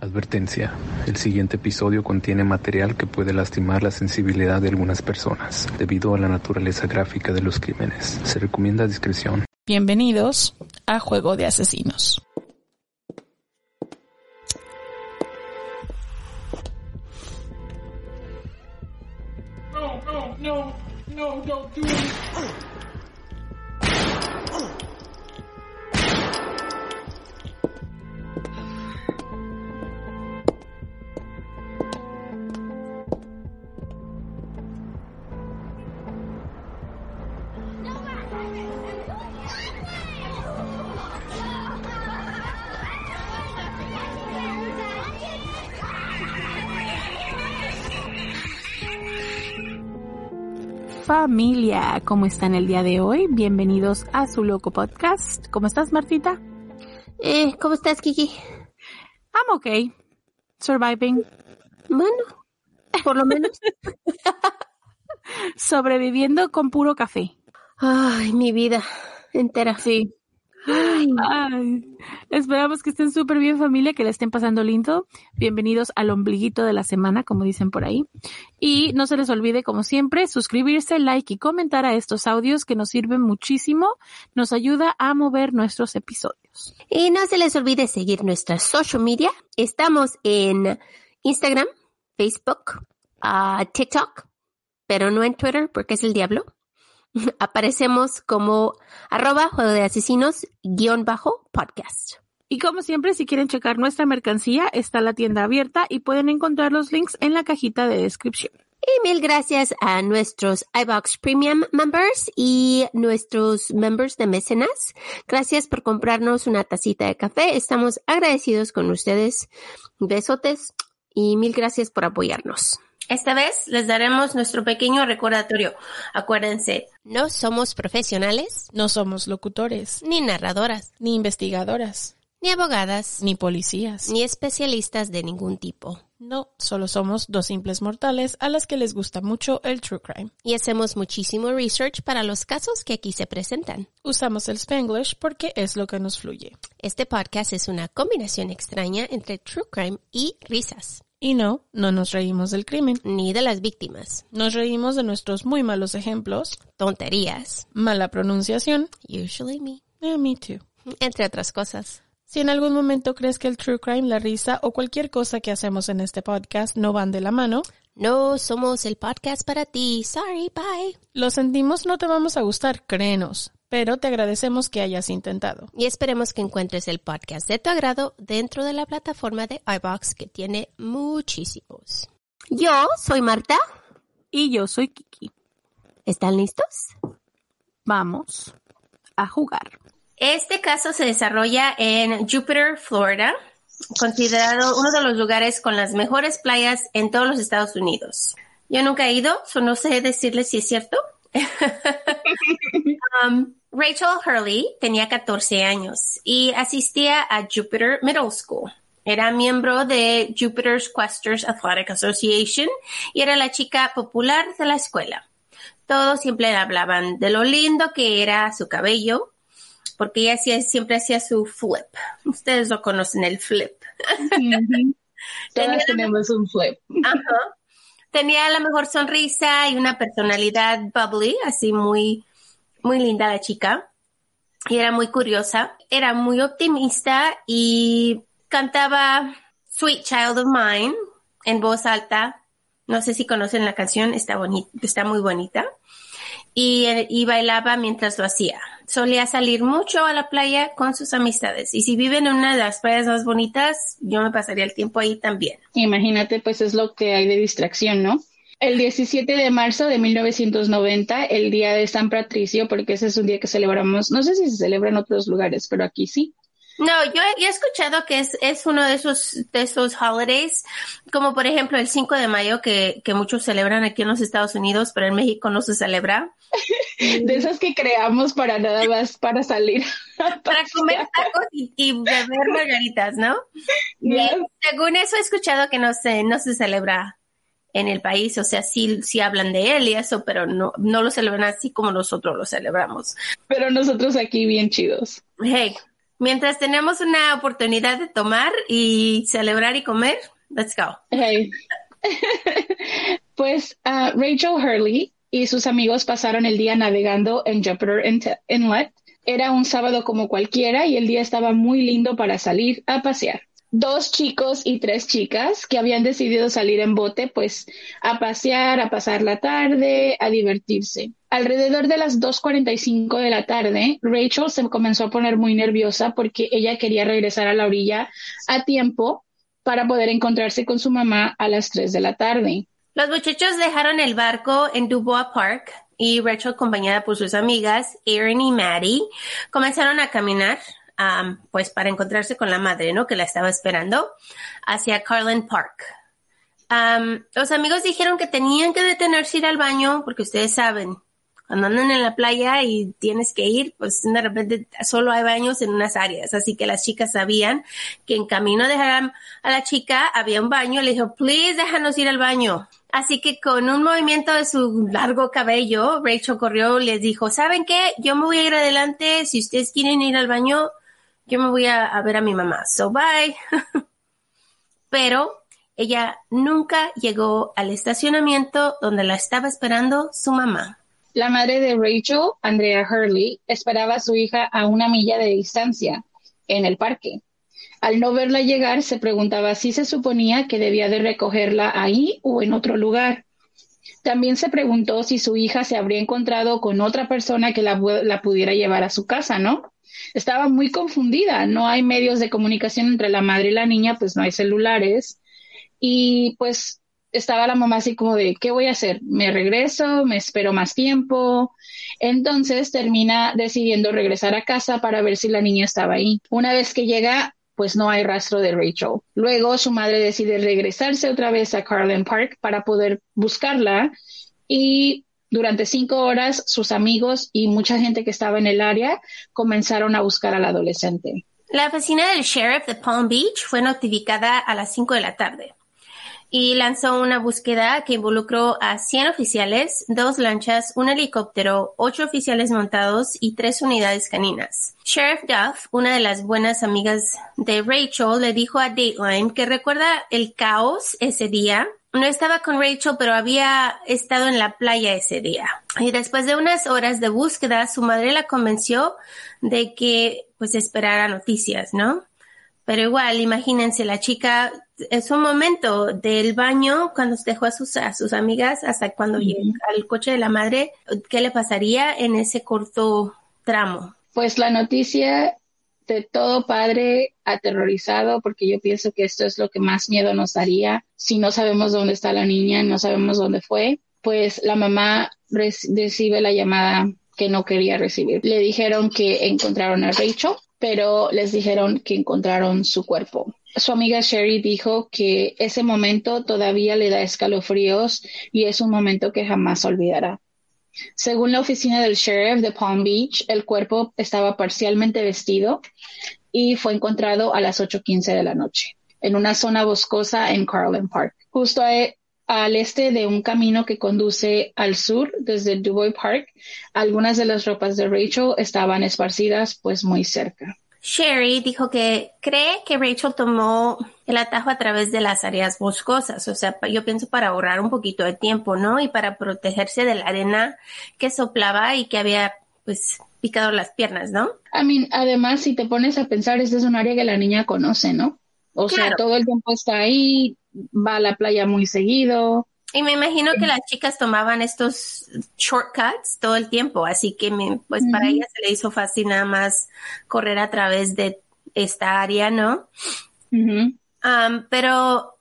Advertencia. El siguiente episodio contiene material que puede lastimar la sensibilidad de algunas personas debido a la naturaleza gráfica de los crímenes. Se recomienda discreción. Bienvenidos a Juego de Asesinos. No, no, no, no, don't do it. Familia, ¿cómo están el día de hoy? Bienvenidos a su loco podcast. ¿Cómo estás, Martita? Eh, ¿cómo estás, Kiki? I'm okay. Surviving. Bueno, por lo menos. Sobreviviendo con puro café. Ay, mi vida entera. Sí. Esperamos que estén súper bien familia, que la estén pasando lindo. Bienvenidos al ombliguito de la semana, como dicen por ahí. Y no se les olvide, como siempre, suscribirse, like y comentar a estos audios que nos sirven muchísimo. Nos ayuda a mover nuestros episodios. Y no se les olvide seguir nuestras social media. Estamos en Instagram, Facebook, uh, TikTok, pero no en Twitter porque es el diablo. Aparecemos como arroba juego de asesinos guion bajo podcast. Y como siempre, si quieren checar nuestra mercancía, está la tienda abierta y pueden encontrar los links en la cajita de descripción. Y mil gracias a nuestros iBox Premium members y nuestros members de mecenas. Gracias por comprarnos una tacita de café. Estamos agradecidos con ustedes. Besotes y mil gracias por apoyarnos. Esta vez les daremos nuestro pequeño recordatorio. Acuérdense, no somos profesionales, no somos locutores, ni narradoras, ni investigadoras, ni abogadas, ni policías, ni especialistas de ningún tipo. No, solo somos dos simples mortales a las que les gusta mucho el true crime. Y hacemos muchísimo research para los casos que aquí se presentan. Usamos el spanglish porque es lo que nos fluye. Este podcast es una combinación extraña entre true crime y risas. Y no, no nos reímos del crimen. Ni de las víctimas. Nos reímos de nuestros muy malos ejemplos. Tonterías. Mala pronunciación. Usually me. Yeah, me too. Entre otras cosas. Si en algún momento crees que el true crime, la risa o cualquier cosa que hacemos en este podcast no van de la mano, no somos el podcast para ti. Sorry, bye. Lo sentimos, no te vamos a gustar, créenos pero te agradecemos que hayas intentado. Y esperemos que encuentres el podcast de tu agrado dentro de la plataforma de iBox que tiene muchísimos. Yo soy Marta. Y yo soy Kiki. ¿Están listos? Vamos a jugar. Este caso se desarrolla en Jupiter, Florida, considerado uno de los lugares con las mejores playas en todos los Estados Unidos. Yo nunca he ido, so no sé decirles si es cierto. um, Rachel Hurley tenía 14 años y asistía a Jupiter Middle School. Era miembro de Jupiter's Questers Athletic Association y era la chica popular de la escuela. Todos siempre hablaban de lo lindo que era su cabello, porque ella hacía, siempre hacía su flip. Ustedes lo conocen, el flip. Todos tenemos un flip. Tenía la mejor sonrisa y una personalidad bubbly, así muy, muy linda la chica. Y era muy curiosa. Era muy optimista y cantaba Sweet Child of Mine en voz alta. No sé si conocen la canción, está bonita, está muy bonita. Y, bailaba mientras lo hacía. Solía salir mucho a la playa con sus amistades. Y si viven en una de las playas más bonitas, yo me pasaría el tiempo ahí también. Imagínate, pues es lo que hay de distracción, ¿no? El 17 de marzo de 1990, el día de San Patricio, porque ese es un día que celebramos, no sé si se celebra en otros lugares, pero aquí sí. No, yo, he- escuchado que es, es uno de esos, de esos holidays, como por ejemplo el 5 de mayo que, que muchos celebran aquí en los Estados Unidos, pero en México no se celebra. De esas que creamos para nada más para salir. Para comer tacos y, y beber margaritas, ¿no? Y Yes. según eso he escuchado que no se, no se celebra en el país, o sea, sí, sí hablan de él y eso, pero no, no lo celebran así como nosotros lo celebramos. Pero nosotros aquí bien chidos. Hey, mientras tenemos una oportunidad de tomar y celebrar y comer, let's go. Pues ah, Rachel Hurley y sus amigos pasaron el día navegando en Jupiter Inlet. Era un sábado como cualquiera y el día estaba muy lindo para salir a pasear. Dos chicos y tres chicas que habían decidido salir en bote, pues a pasear, a pasar la tarde, a divertirse. Alrededor de las 2.45 de la tarde, Rachel se comenzó a poner muy nerviosa porque ella quería regresar a la orilla a tiempo para poder encontrarse con su mamá a las 3 de la tarde. Los muchachos dejaron el barco en Dubois Park y Rachel, acompañada por sus amigas Erin y Maddie, comenzaron a caminar, um, pues para encontrarse con la madre, ¿no? Que la estaba esperando, hacia Carlin Park. Um, los amigos dijeron que tenían que detenerse ir al baño porque ustedes saben, cuando andan en la playa y tienes que ir, pues de repente solo hay baños en unas áreas. Así que las chicas sabían que en camino a dejar a- la chica había un baño. Le dijo, please déjanos ir al baño. Así que con un movimiento de su largo cabello, Rachel corrió les dijo, ¿saben qué? Yo me voy a ir adelante. Si ustedes quieren ir al baño, yo me voy a, ver a mi mamá. So bye. Pero ella nunca llegó al estacionamiento donde la estaba esperando su mamá. La madre de Rachel, Andrea Hurley, esperaba a su hija a una milla de distancia en el parque. Al no verla llegar, se preguntaba si se suponía que debía de recogerla ahí o en otro lugar. También se preguntó si su hija se habría encontrado con otra persona que la, la pudiera llevar a su casa, ¿no? Estaba muy confundida. No hay medios de comunicación entre la madre y la niña, pues no hay celulares. Y pues estaba la mamá así como de, ¿qué voy a hacer? ¿Me regreso? ¿Me espero más tiempo? Entonces termina decidiendo regresar a casa para ver si la niña estaba ahí. Una vez que llega, pues no hay rastro de Rachel. Luego su madre decide regresarse otra vez a Carlin Park para poder buscarla y durante cinco horas sus amigos y mucha gente que estaba en el área comenzaron a buscar a la adolescente. La oficina del sheriff de Palm Beach fue notificada a las 5 de la tarde y lanzó una búsqueda que involucró a 100 oficiales, dos lanchas, un helicóptero, ocho oficiales montados y tres unidades caninas. Sheriff Duff, una de las buenas amigas de Rachel, le dijo a Dateline que recuerda el caos ese día. No estaba con Rachel, pero había estado en la playa ese día. Y después de unas horas de búsqueda, su madre la convenció de que pues esperara noticias, ¿no? Pero igual, imagínense, la chica es un momento del baño cuando dejó a sus, a sus amigas hasta cuando llega al coche de la madre, ¿qué le pasaría en ese corto tramo? Pues la noticia de todo padre aterrorizado, porque yo pienso que esto es lo que más miedo nos daría si no sabemos dónde está la niña, no sabemos dónde fue, pues la mamá rec- recibe la llamada que no quería recibir. Le dijeron que encontraron a Rachel, pero les dijeron que encontraron su cuerpo. Su amiga Sherry dijo que ese momento todavía le da escalofríos y es un momento que jamás olvidará. Según la oficina del sheriff de Palm Beach, el cuerpo estaba parcialmente vestido y fue encontrado a las 8.15 de la noche en una zona boscosa en Carlin Park, justo al este de un camino que conduce al sur desde Dubois Park. Algunas de las ropas de Rachel estaban esparcidas pues muy cerca. Sherry dijo que cree que Rachel tomó el atajo a través de las áreas boscosas, o sea, yo pienso para ahorrar un poquito de tiempo, ¿no? Y para protegerse de la arena que soplaba y que había, pues, picado las piernas, ¿no? I mean, además, si te pones a pensar, este es un área que la niña conoce, ¿no? O sea, todo el tiempo está ahí, va a la playa muy seguido. Y me imagino que las chicas tomaban estos shortcuts todo el tiempo, así que me- pues para ella se le hizo fácil nada más correr a través de esta área, ¿no? Um, pero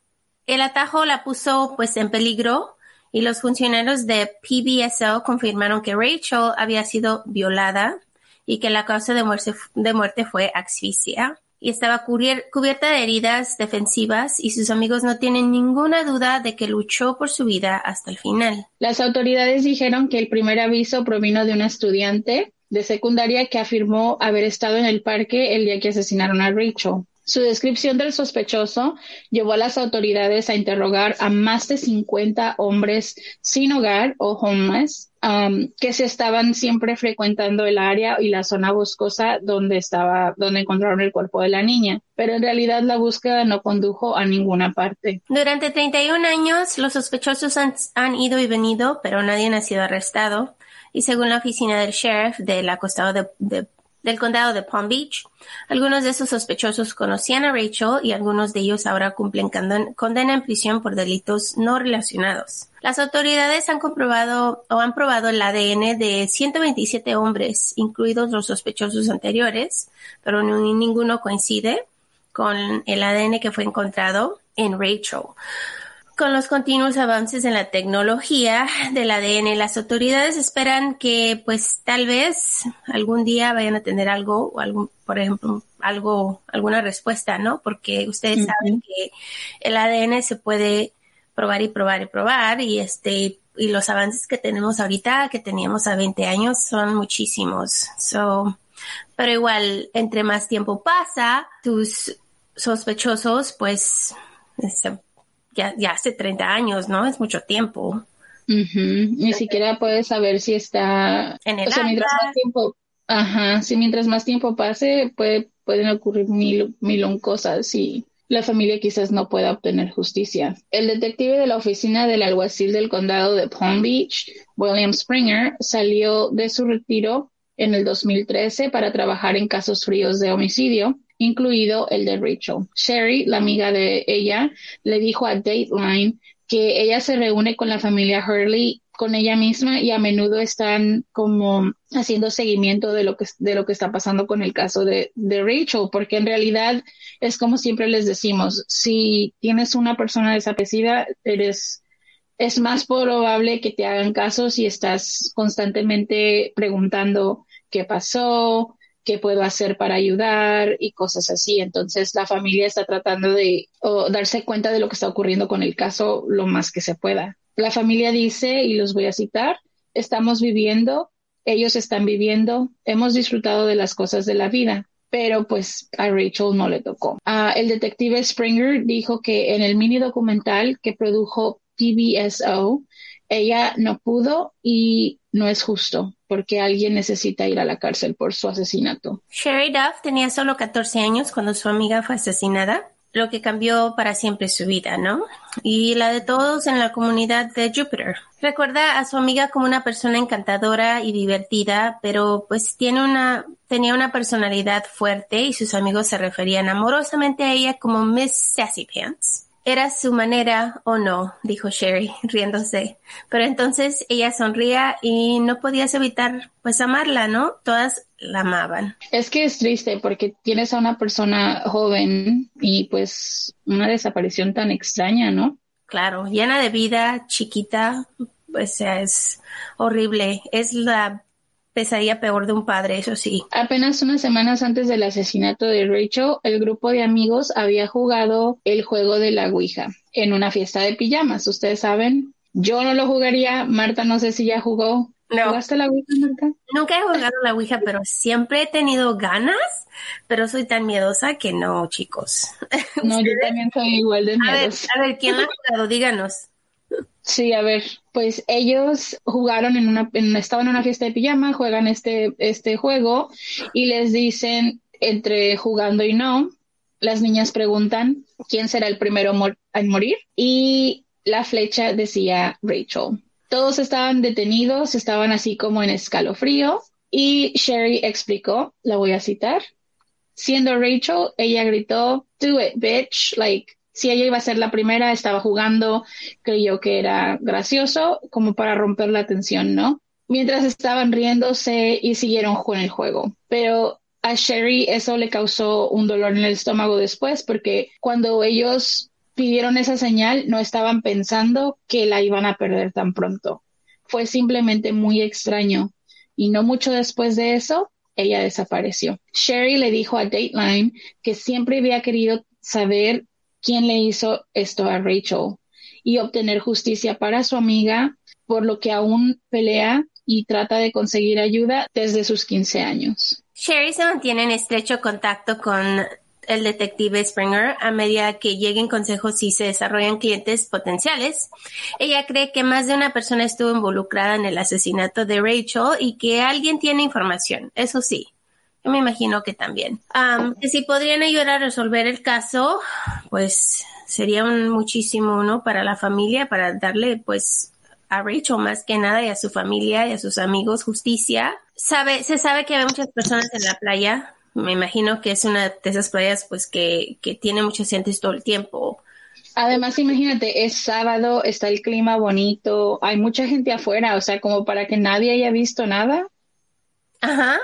el atajo la puso pues en peligro y los funcionarios de PBSO confirmaron que Rachel había sido violada y que la causa de muerte, de muerte fue asfixia. Y estaba cubierta de heridas defensivas y sus amigos no tienen ninguna duda de que luchó por su vida hasta el final. Las autoridades dijeron que el primer aviso provino de una estudiante de secundaria que afirmó haber estado en el parque el día que asesinaron a Rachel. Su descripción del sospechoso llevó a las autoridades a interrogar a más de 50 hombres sin hogar o homeless um, que se estaban siempre frecuentando el área y la zona boscosa donde estaba, donde encontraron el cuerpo de la niña. Pero en realidad la búsqueda no condujo a ninguna parte. Durante 31 años, los sospechosos han, han ido y venido, pero nadie ha sido arrestado. Y según la oficina del sheriff del acostado de, de del condado de Palm Beach. Algunos de esos sospechosos conocían a Rachel y algunos de ellos ahora cumplen condena en prisión por delitos no relacionados. Las autoridades han comprobado o han probado el ADN de 127 hombres, incluidos los sospechosos anteriores, pero ninguno coincide con el ADN que fue encontrado en Rachel. Con los continuos avances en la tecnología del ADN, las autoridades esperan que, pues, tal vez algún día vayan a tener algo, o algún, por ejemplo, algo, alguna respuesta, ¿no? Porque ustedes saben que el ADN se puede probar y probar y probar y este, y los avances que tenemos ahorita, que teníamos a 20 años, son muchísimos. So, pero igual, entre más tiempo pasa, tus sospechosos, pues, se ya, hace 30 años, ¿no? Es mucho tiempo. Ni siquiera puedes saber si está en el o sea, mientras más tiempo, ajá, si mientras más tiempo pase, puede, pueden ocurrir mil, mil cosas y la familia quizás no pueda obtener justicia. El detective de la oficina del alguacil del condado de Palm Beach, William Springer, salió de su retiro en el 2013 para trabajar en casos fríos de homicidio incluido el de Rachel. Sherry, la amiga de ella, le dijo a Dateline que ella se reúne con la familia Hurley con ella misma y a menudo están como haciendo seguimiento de lo que, de lo que está pasando con el caso de, de Rachel, porque en realidad es como siempre les decimos, si tienes una persona desaparecida, eres, es más probable que te hagan caso si estás constantemente preguntando qué pasó, qué puedo hacer para ayudar y cosas así. Entonces la familia está tratando de darse cuenta de lo que está ocurriendo con el caso lo más que se pueda. La familia dice, y los voy a citar, estamos viviendo, ellos están viviendo, hemos disfrutado de las cosas de la vida, pero pues a Rachel no le tocó. Ah, el detective Springer dijo que en el mini documental que produjo PBSO, ella no pudo y no es justo porque alguien necesita ir a la cárcel por su asesinato. Sherry Duff tenía solo 14 años cuando su amiga fue asesinada, lo que cambió para siempre su vida, ¿no? Y la de todos en la comunidad de Jupiter. Recuerda a su amiga como una persona encantadora y divertida, pero pues tiene una, tenía una personalidad fuerte y sus amigos se referían amorosamente a ella como Miss Sassy Pants. Era su manera o no, dijo Sherry, riéndose. Pero entonces ella sonría y no podías evitar, pues, amarla, ¿no? Todas la amaban. Es que es triste porque tienes a una persona joven y pues una desaparición tan extraña, ¿no? Claro, llena de vida, chiquita, pues es horrible. Es la pesadilla peor de un padre, eso sí. Apenas unas semanas antes del asesinato de Rachel, el grupo de amigos había jugado el juego de la Ouija en una fiesta de pijamas. Ustedes saben, yo no lo jugaría. Marta, no sé si ya jugó. No. ¿Jugaste la Ouija, Marta? Nunca he jugado la Ouija, pero siempre he tenido ganas, pero soy tan miedosa que no, chicos. No, yo también soy igual de miedosa. A ver, a ver, ¿quién la ha jugado? Díganos. Sí, a ver, pues ellos jugaron en una, estaban en una fiesta de pijama, juegan este, este juego y les dicen entre jugando y no, las niñas preguntan quién será el primero en morir y la flecha decía Rachel. Todos estaban detenidos, estaban así como en escalofrío y Sherry explicó, la voy a citar, siendo Rachel, ella gritó, do it, bitch, like, si ella iba a ser la primera, estaba jugando, creyó que era gracioso, como para romper la tensión, ¿no? Mientras estaban riéndose y siguieron con el juego. Pero a Sherry eso le causó un dolor en el estómago después, porque cuando ellos pidieron esa señal, no estaban pensando que la iban a perder tan pronto. Fue simplemente muy extraño. Y no mucho después de eso, ella desapareció. Sherry le dijo a Dateline que siempre había querido saber quién le hizo esto a Rachel y obtener justicia para su amiga, por lo que aún pelea y trata de conseguir ayuda desde sus 15 años. Sherry se mantiene en estrecho contacto con el detective Springer a medida que lleguen consejos y se desarrollan clientes potenciales. Ella cree que más de una persona estuvo involucrada en el asesinato de Rachel y que alguien tiene información. Eso sí, yo me imagino que también. que si podrían ayudar a resolver el caso, pues sería un muchísimo, ¿no? Para la familia, para darle, pues, a Rachel más que nada y a su familia y a sus amigos justicia. Sabe, se sabe que hay muchas personas en la playa. Me imagino que es una de esas playas, pues, que, que tiene muchos gente todo el tiempo. Además, imagínate, es sábado, está el clima bonito, hay mucha gente afuera, o sea, como para que nadie haya visto nada. Ajá.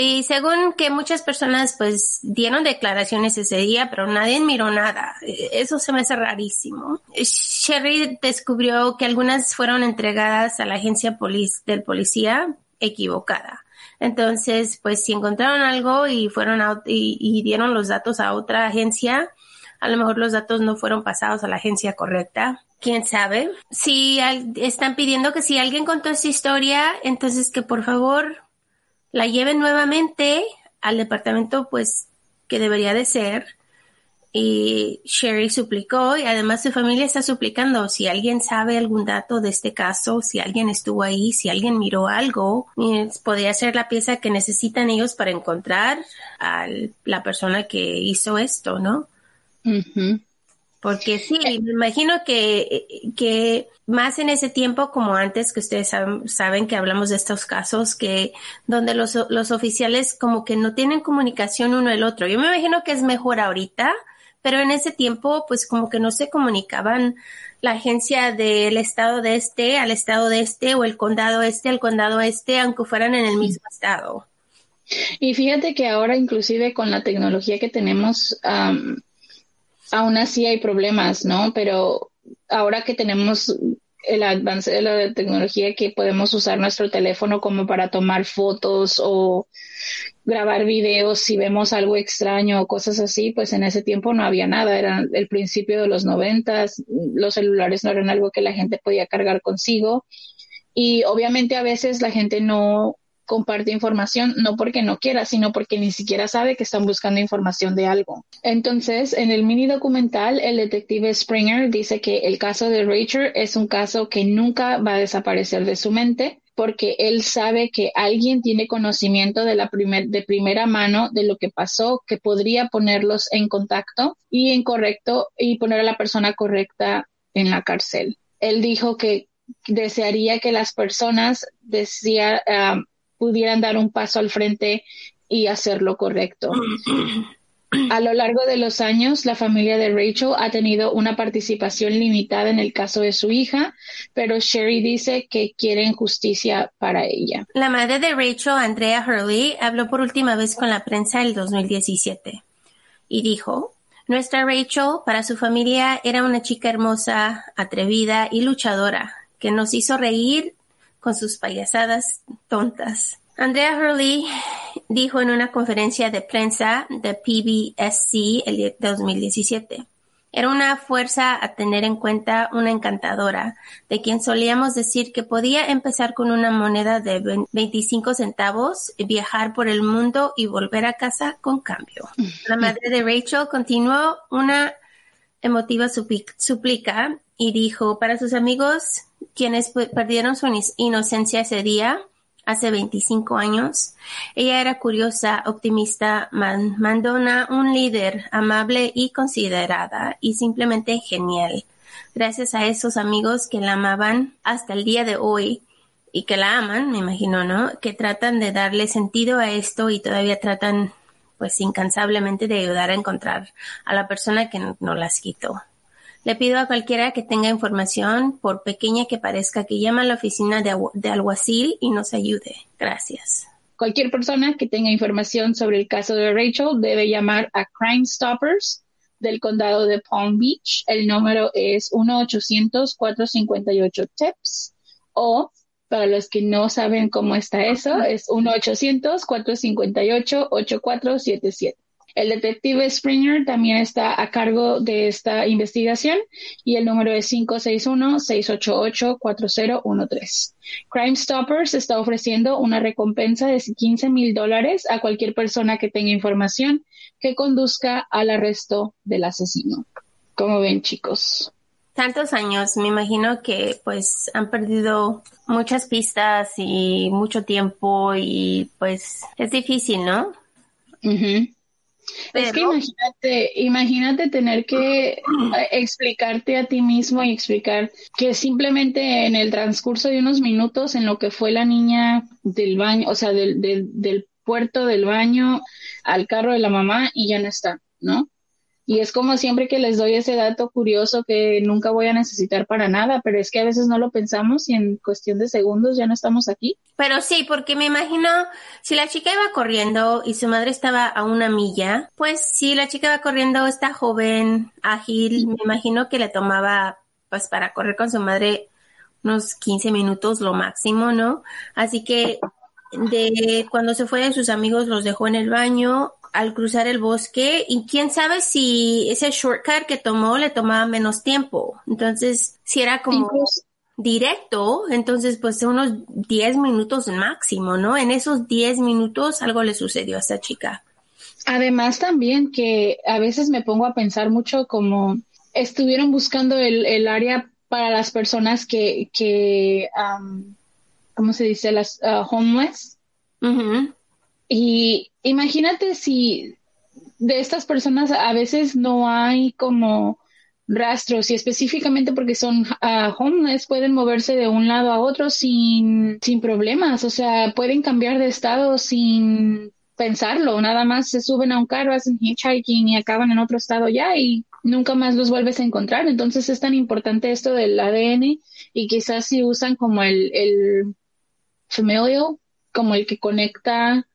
Y según que muchas personas pues dieron declaraciones ese día, pero nadie miró nada. Eso se me hace rarísimo. Sherry descubrió que algunas fueron entregadas a la agencia del policía equivocada. Entonces, pues si encontraron algo y fueron y, dieron los datos a otra agencia, a lo mejor los datos no fueron pasados a la agencia correcta. ¿Quién sabe? Si están pidiendo que si alguien contó esta historia, entonces que por favor la lleven nuevamente al departamento pues que debería de ser y Sherry suplicó y además su familia está suplicando si alguien sabe algún dato de este caso, si alguien estuvo ahí, si alguien miró algo, podría ser la pieza que necesitan ellos para encontrar a la persona que hizo esto, ¿no? Porque sí, me imagino que, que más en ese tiempo como antes, que ustedes saben, que hablamos de estos casos, que donde los, los oficiales como que no tienen comunicación uno el otro. Yo me imagino que es mejor ahorita, pero en ese tiempo pues como que no se comunicaban la agencia del estado de este al estado de este o el condado este al condado este, aunque fueran en el mismo estado. Y fíjate que ahora inclusive con la tecnología que tenemos, aún así hay problemas, ¿no? Pero ahora que tenemos el avance de la tecnología que podemos usar nuestro teléfono como para tomar fotos o grabar videos si vemos algo extraño o cosas así, pues en ese tiempo no había nada, era el principio de los noventas, los celulares no eran algo que la gente podía cargar consigo y obviamente a veces la gente no comparte información, no porque no quiera, sino porque ni siquiera sabe que están buscando información de algo. Entonces, en el mini documental, el detective Springer dice que el caso de Rachel es un caso que nunca va a desaparecer de su mente porque él sabe que alguien tiene conocimiento de la primer, de primera mano de lo que pasó, que podría ponerlos en contacto y en correcto y poner a la persona correcta en la cárcel. Él dijo que desearía que las personas decía, ah, pudieran dar un paso al frente y hacer lo correcto. A lo largo de los años, la familia de Rachel ha tenido una participación limitada en el caso de su hija, pero Sherry dice que quieren justicia para ella. La madre de Rachel, Andrea Hurley, habló por última vez con la prensa en el 2017 y dijo, Nuestra Rachel para su familia era una chica hermosa, atrevida y luchadora, que nos hizo reír con sus payasadas tontas. Andrea Hurley dijo en una conferencia de prensa de PBSC el 2017. Era una fuerza a tener en cuenta, una encantadora, de quien solíamos decir que podía empezar con una moneda de 25 centavos, viajar por el mundo y volver a casa con cambio. La madre de Rachel continuó una emotiva suplica y dijo para sus amigos quienes perdieron su inocencia ese día, hace 25 años. Ella era curiosa, optimista, mandona, un líder amable y considerada y simplemente genial. Gracias a esos amigos que la amaban hasta el día de hoy y que la aman, me imagino, ¿no? Que tratan de darle sentido a esto y todavía tratan pues incansablemente de ayudar a encontrar a la persona que no, no las quitó. Le pido a cualquiera que tenga información, por pequeña que parezca, que llame a la oficina de, de alguacil y nos ayude. Gracias. Cualquier persona que tenga información sobre el caso de Rachel debe llamar a Crime Stoppers del condado de Palm Beach. El número es 1-800-458-TIPS o Para los que no saben cómo está eso, es 1-800-458-8477. El detective Springer también está a cargo de esta investigación y el número es 561-688-4013. Crime Stoppers está ofreciendo una recompensa de 15 mil dólares a cualquier persona que tenga información que conduzca al arresto del asesino. Como ven, chicos? Tantos años, me imagino que pues han perdido muchas pistas y mucho tiempo y pues es difícil, ¿no? Es que imagínate, imagínate tener que eh, explicarte a ti mismo y explicar que simplemente en el transcurso de unos minutos en lo que fue la niña del baño, o sea, del, del, del puerto del baño al carro de la mamá y ya no está, ¿no? Y es como siempre que les doy ese dato curioso que nunca voy a necesitar para nada, pero es que a veces no lo pensamos y en cuestión de segundos ya no estamos aquí. Pero sí, porque me imagino, si la chica iba corriendo y su madre estaba a una milla, pues si la chica iba corriendo, está joven, ágil, me imagino que le tomaba, pues para correr con su madre unos 15 minutos lo máximo, ¿no? Así que de cuando se fue de sus amigos los dejó en el baño al cruzar el bosque y quién sabe si ese shortcut que tomó le tomaba menos tiempo. Entonces, si era como directo, entonces pues unos 10 minutos máximo, ¿no? En esos 10 minutos algo le sucedió a esta chica. Además también que a veces me pongo a pensar mucho como estuvieron buscando el, el área para las personas que, que um, ¿cómo se dice? Las uh, homeless. Y imagínate si de estas personas a veces no hay como rastros y específicamente porque son uh, homeless pueden moverse de un lado a otro sin, sin problemas, o sea, pueden cambiar de estado sin pensarlo, nada más se suben a un carro, hacen hitchhiking y acaban en otro estado ya y nunca más los vuelves a encontrar. Entonces es tan importante esto del ADN y quizás si usan como el, el familial, como el que conecta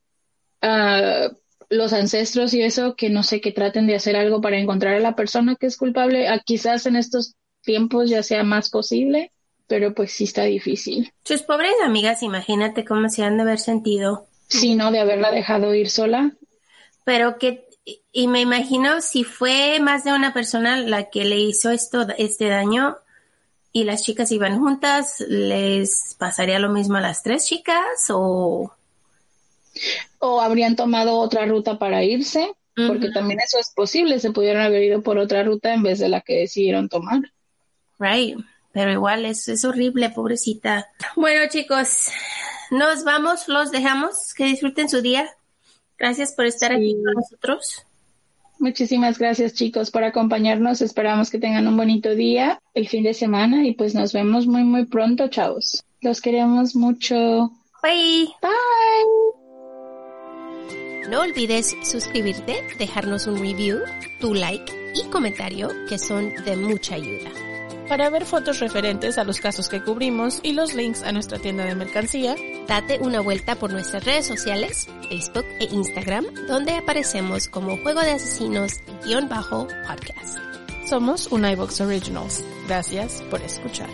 a los ancestros y eso, que no sé, que traten de hacer algo para encontrar a la persona que es culpable. A, quizás en estos tiempos ya sea más posible, pero pues sí está difícil. Sus pobres amigas, imagínate cómo se han de haber sentido. Sí, ¿no? De haberla dejado ir sola. Pero que, y me imagino si fue más de una persona la que le hizo esto, este daño, y las chicas iban juntas, ¿les pasaría lo mismo a las tres chicas o...? O habrían tomado otra ruta para irse, porque también eso es posible, se pudieron haber ido por otra ruta en vez de la que decidieron tomar. Right, pero igual es, es horrible, pobrecita. Bueno chicos, nos vamos, los dejamos, que disfruten su día. Gracias por estar Sí. aquí con nosotros. Muchísimas gracias chicos por acompañarnos. Esperamos que tengan un bonito día el fin de semana y pues nos vemos muy muy pronto, chavos. Los queremos mucho. Bye. Bye. No olvides suscribirte, dejarnos un review, tu like y comentario que son de mucha ayuda. Para ver fotos referentes a los casos que cubrimos y los links a nuestra tienda de mercancía, Date una vuelta por nuestras redes sociales, Facebook e Instagram, donde aparecemos como Juego de Asesinos-podcast. somos un iVox Originals. Gracias por escuchar.